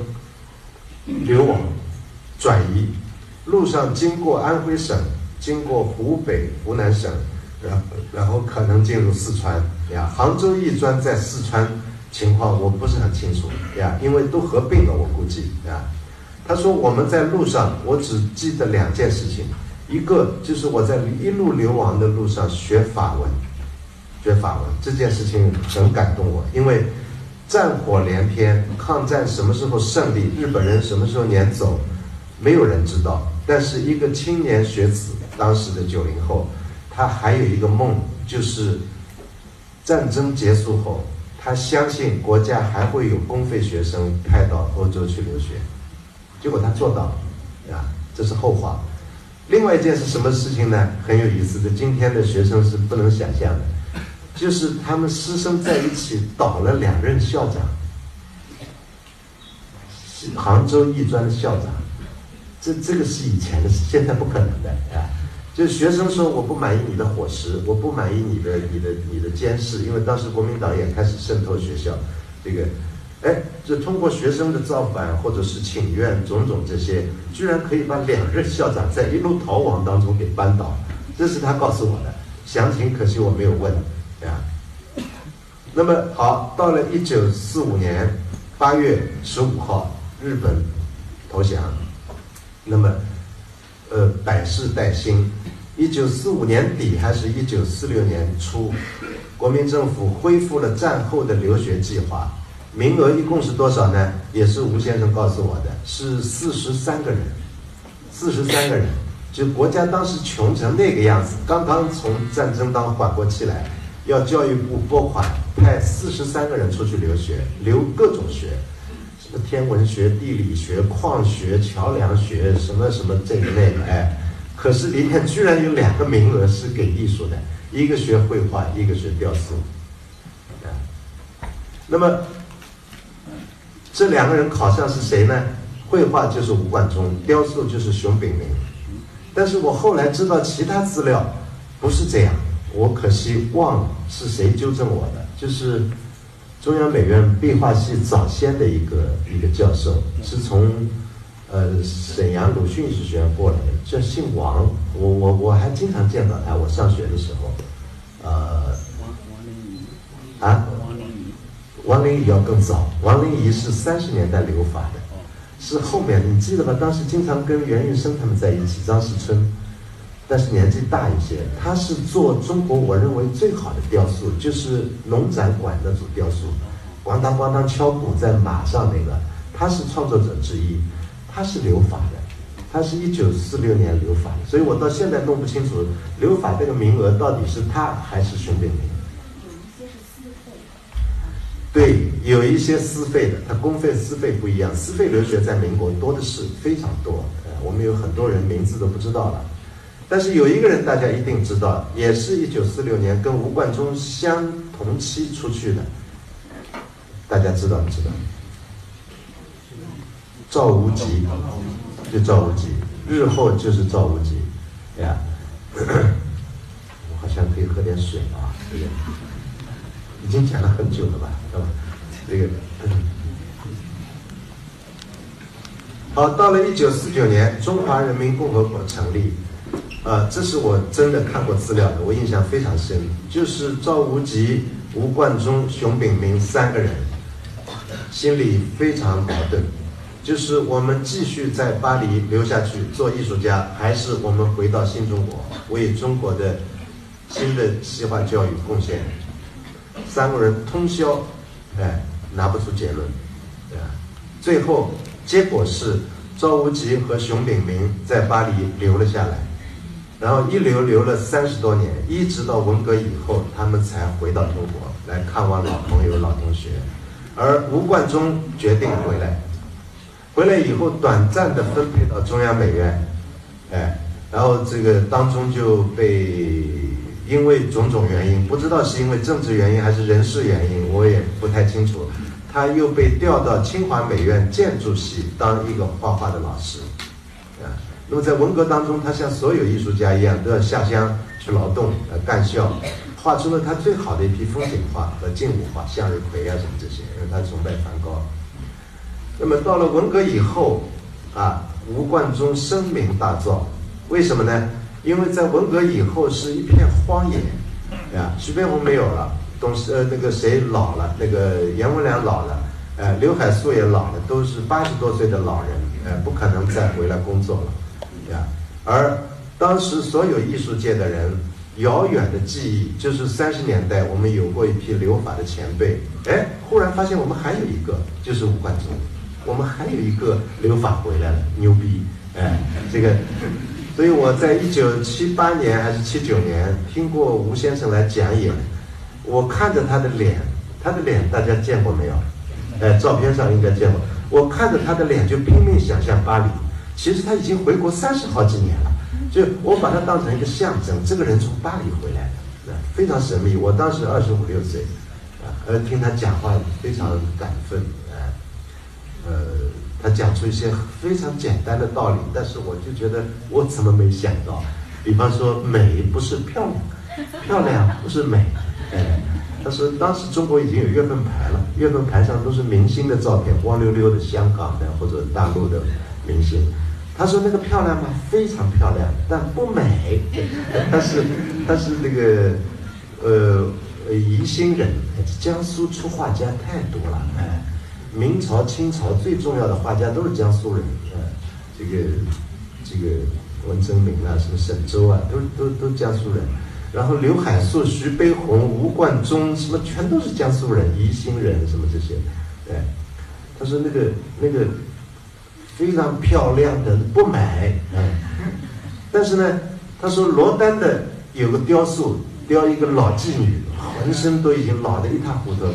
流亡、转移，路上经过安徽省，经过湖北、湖南省，然然后可能进入四川呀。杭州艺专在四川情况我不是很清楚呀，因为都合并了，我估计啊。”他说：“我们在路上，我只记得两件事情，一个就是我在一路流亡的路上学法文，学法文这件事情很感动我，因为战火连篇，抗战什么时候胜利，日本人什么时候撵走，没有人知道。但是一个青年学子，当时的九零后，他还有一个梦，就是战争结束后，他相信国家还会有公费学生派到欧洲去留学。”结果他做到了，啊，这是后话。另外一件是什么事情呢？很有意思的，今天的学生是不能想象的，就是他们师生在一起倒了两任校长，杭州艺专的校长，这这个是以前的事，现在不可能的啊。就是学生说我不满意你的伙食，我不满意你的你的你的监视，因为当时国民党也开始渗透学校，这个。哎，这通过学生的造反或者是请愿种种这些，居然可以把两任校长在一路逃亡当中给扳倒，这是他告诉我的详情，可惜我没有问啊。那么好，到了一九四五年八月十五号，日本投降，那么呃百事待兴，一九四五年底还是一九四六年初，国民政府恢复了战后的留学计划。名额一共是多少呢？也是吴先生告诉我的，是四十三个人，四十三个人。就国家当时穷成那个样子，刚刚从战争当缓过气来，要教育部拨款派四十三个人出去留学，留各种学，什么天文学、地理学、矿学、桥梁学，什么什么这一类的，哎，可是里面居然有两个名额是给艺术的，一个学绘画，一个学雕塑，啊，那么。这两个人考上是谁呢？绘画就是吴冠中，雕塑就是熊秉明。但是我后来知道其他资料不是这样，我可惜忘了是谁纠正我的，就是中央美院壁画系早先的一个一个教授，是从呃沈阳鲁迅艺术学院过来的，叫姓王，我我我还经常见到他，我上学的时候，呃，啊。王林仪要更早，王林仪是三十年代留法的，是后面你记得吗？当时经常跟袁玉生他们在一起，张世春，但是年纪大一些。他是做中国我认为最好的雕塑，就是农展馆那组雕塑，咣当咣当敲鼓在马上那个，他是创作者之一，他是留法的，他是一九四六年留法的，所以我到现在弄不清楚留法这个名额到底是他还是熊秉明。对，有一些私费的，他公费私费不一样，私费留学在民国多的是，非常多。呃，我们有很多人名字都不知道了，但是有一个人大家一定知道，也是一九四六年跟吴冠中相同期出去的，大家知道不知道？赵无极，就赵无极，日后就是赵无极，呀，我好像可以喝点水啊，这个？已经讲了很久了吧，是吧？这个，好，到了一九四九年，中华人民共和国成立，呃，这是我真的看过资料的，我印象非常深，就是赵无极、吴冠中、熊秉明三个人，心里非常矛盾，就是我们继续在巴黎留下去做艺术家，还是我们回到新中国，为中国的新的西化教育贡献？三个人通宵，哎，拿不出结论，对？最后结果是赵无极和熊秉明在巴黎留了下来，然后一留留了三十多年，一直到文革以后，他们才回到中国来看望老朋友、老同学。而吴冠中决定回来，回来以后短暂的分配到中央美院，哎，然后这个当中就被。因为种种原因，不知道是因为政治原因还是人事原因，我也不太清楚。他又被调到清华美院建筑系当一个画画的老师，那么在文革当中，他像所有艺术家一样，都要下乡去劳动，呃，干校，画出了他最好的一批风景画和静物画，向日葵啊什么这些，因为他崇拜梵高。那么到了文革以后，啊，吴冠中声名大噪，为什么呢？因为在文革以后是一片荒野，啊，徐悲鸿没有了，董呃那个谁老了，那个阎文良老了，呃刘海粟也老了，都是八十多岁的老人，呃不可能再回来工作了，呀。而当时所有艺术界的人遥远的记忆，就是三十年代我们有过一批留法的前辈，哎，忽然发现我们还有一个，就是吴冠中，我们还有一个留法回来了，牛逼，哎，这个。所以我在一九七八年还是七九年听过吴先生来讲演，我看着他的脸，他的脸大家见过没有？哎，照片上应该见过。我看着他的脸就拼命想象巴黎。其实他已经回国三十好几年了，就我把他当成一个象征。这个人从巴黎回来的，非常神秘。我当时二十五六岁，啊，呃，听他讲话非常感奋，啊，呃，他讲出一些非常简单的道理，但是我就觉得我怎么没想到？比方说，美不是漂亮，漂亮不是美，哎。他说：“当时中国已经有月份牌了，月份牌上都是明星的照片，光溜溜的香港的或者大陆的明星。”他说：“那个漂亮吗？非常漂亮，但不美。但是，但是那个，呃，宜兴人，江苏出画家太多了。哎，明朝、清朝最重要的画家都是江苏人。哎，这个，这个文征明啊，什么沈周啊，都都都江苏人。”然后刘海粟、徐悲鸿、吴冠中，什么全都是江苏人、宜兴人，什么这些，哎，他说那个那个非常漂亮的不美，嗯，但是呢，他说罗丹的有个雕塑，雕一个老妓女，浑身都已经老得一塌糊涂。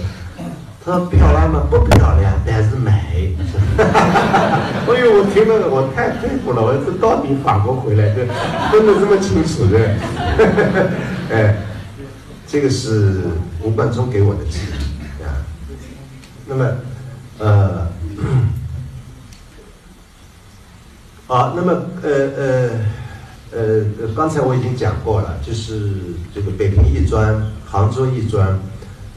他说漂亮吗？不漂亮，但是美。哎呦，我听了我太佩服了，我这到底法国回来的，分得这么清楚的。哎，这个是吴冠中给我的记忆啊。那么，呃，好，那么呃呃呃，刚才我已经讲过了，就是这个北平艺专、杭州艺专。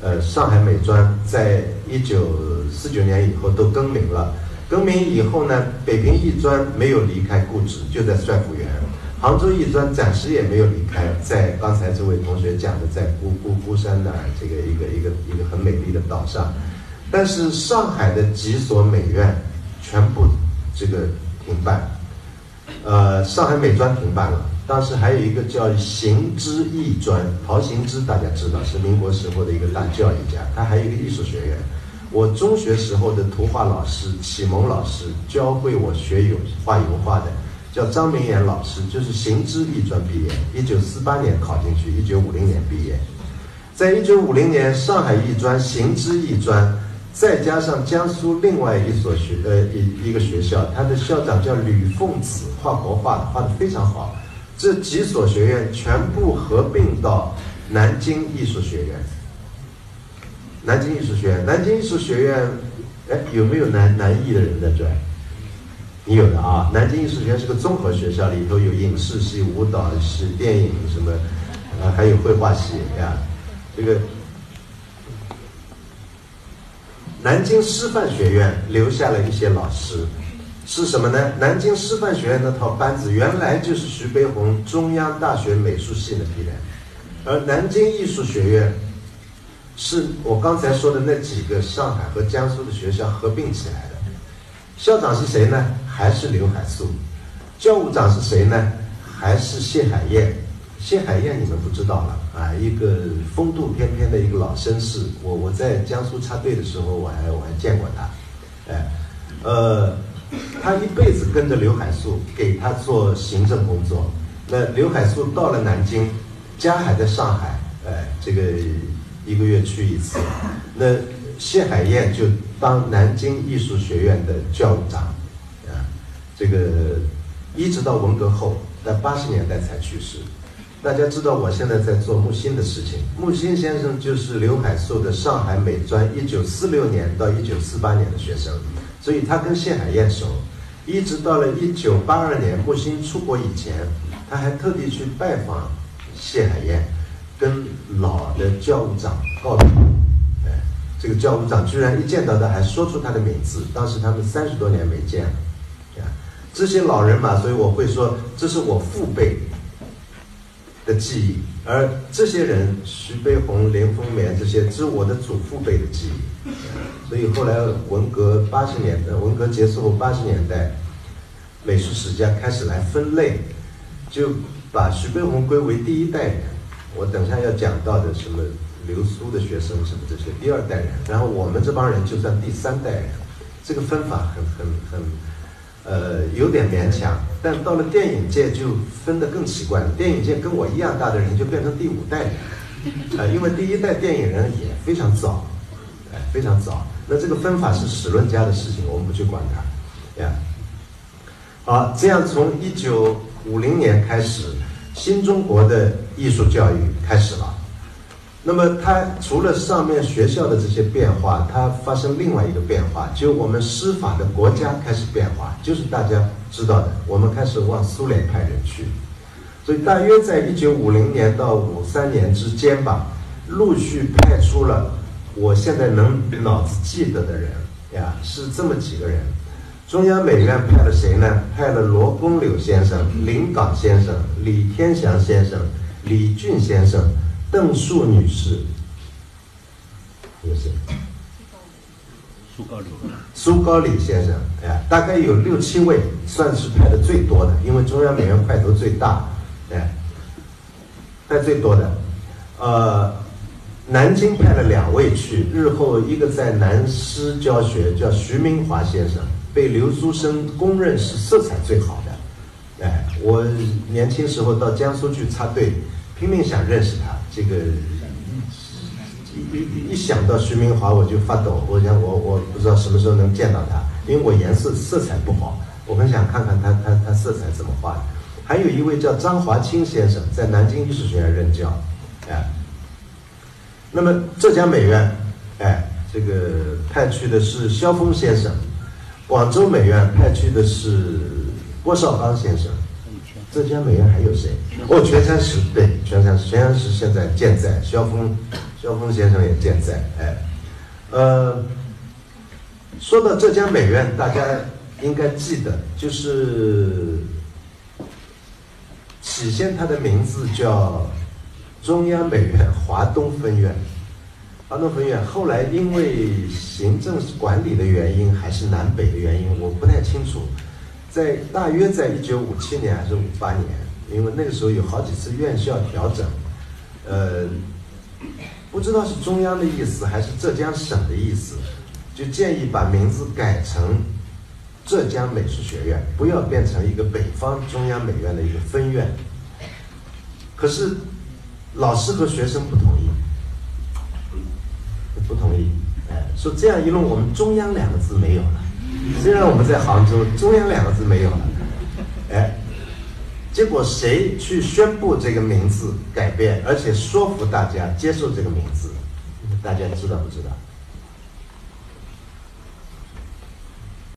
呃，上海美专在一九四九年以后都更名了。更名以后呢，北平艺专没有离开故址，就在帅府园。杭州艺专暂时也没有离开，在刚才这位同学讲的，在孤孤孤山的这个一个一个一个很美丽的岛上。但是上海的几所美院全部这个停办，呃，上海美专停办了。当时还有一个叫行知艺专，陶行知大家知道是民国时候的一个大教育家，他还有一个艺术学院。我中学时候的图画老师、启蒙老师教会我学油画油画的，叫张明岩老师，就是行知艺专毕业，一九四八年考进去，一九五零年毕业。在一九五零年，上海艺专、行知艺专，再加上江苏另外一所学呃一一个学校，他的校长叫吕凤子，画国画的，画的非常好。这几所学院全部合并到南京艺术学院。南京艺术学院，南京艺术学院，哎，有没有南南艺的人在这？你有的啊。南京艺术学院是个综合学校，里头有影视系、舞蹈系、电影什么，啊，还有绘画系呀。这个南京师范学院留下了一些老师。是什么呢？南京师范学院那套班子原来就是徐悲鸿中央大学美术系的批人，而南京艺术学院是我刚才说的那几个上海和江苏的学校合并起来的。校长是谁呢？还是刘海粟。教务长是谁呢？还是谢海燕。谢海燕你们不知道了啊，一个风度翩翩的一个老绅士。我我在江苏插队的时候，我还我还见过他，哎，呃。他一辈子跟着刘海粟，给他做行政工作。那刘海粟到了南京，家还在上海，哎，这个一个月去一次。那谢海燕就当南京艺术学院的教务长，啊，这个一直到文革后，在八十年代才去世。大家知道我现在在做木心的事情，木心先生就是刘海粟的上海美专一九四六年到一九四八年的学生。所以他跟谢海燕熟，一直到了一九八二年木心出国以前，他还特地去拜访谢海燕，跟老的教务长告别。哎，这个教务长居然一见到他还说出他的名字。当时他们三十多年没见了，这些老人嘛，所以我会说这是我父辈的记忆，而这些人徐悲鸿、林风眠这些，是我的祖父辈的记忆。所以后来文革八十年代，文革结束后八十年代，美术史家开始来分类，就把徐悲鸿归为第一代人。我等下要讲到的什么留苏的学生什么这些第二代人，然后我们这帮人就算第三代人。这个分法很很很，呃，有点勉强。但到了电影界就分得更奇怪了。电影界跟我一样大的人就变成第五代人，啊，因为第一代电影人也非常早。哎，非常早。那这个分法是史论家的事情，我们不去管它，呀。好，这样从一九五零年开始，新中国的艺术教育开始了。那么它除了上面学校的这些变化，它发生另外一个变化，就我们司法的国家开始变化，就是大家知道的，我们开始往苏联派人去。所以大约在一九五零年到五三年之间吧，陆续派出了我现在能脑子记得的人呀，是这么几个人。中央美院派了谁呢？派了罗公柳先生、林岗先生、李天祥先生、李俊先生。邓树女士，有谁？苏高礼。苏高礼先生，哎，大概有六七位，算是派的最多的，因为中央美院块头最大，哎，派最多的。呃，南京派了两位去，日后一个在南师教学，叫徐明华先生，被留苏生公认是色彩最好的。哎，我年轻时候到江苏去插队，拼命想认识他。这个一一一想到徐明华我就发抖，我想我我不知道什么时候能见到他，因为我颜色色彩不好，我很想看看他他他色彩怎么画的。还有一位叫张华清先生，在南京艺术学院任教，哎。那么浙江美院，哎，这个派去的是萧峰先生，广州美院派去的是郭绍刚先生。浙江美院还有谁？哦，全山石，对，全山石，全山石现在健在，萧峰，萧峰先生也健在，哎，呃，说到浙江美院，大家应该记得，就是起先它的名字叫中央美院华东分院，华东分院后来因为行政管理的原因，还是南北的原因，我不太清楚。在大约在一九五七年还是五八年，因为那个时候有好几次院校调整，呃，不知道是中央的意思还是浙江省的意思，就建议把名字改成浙江美术学院，不要变成一个北方中央美院的一个分院。可是老师和学生不同意，不同意，哎，说这样一弄，我们中央两个字没有了。虽然我们在杭州，中央两个字没有了，哎，结果谁去宣布这个名字改变，而且说服大家接受这个名字？大家知道不知道？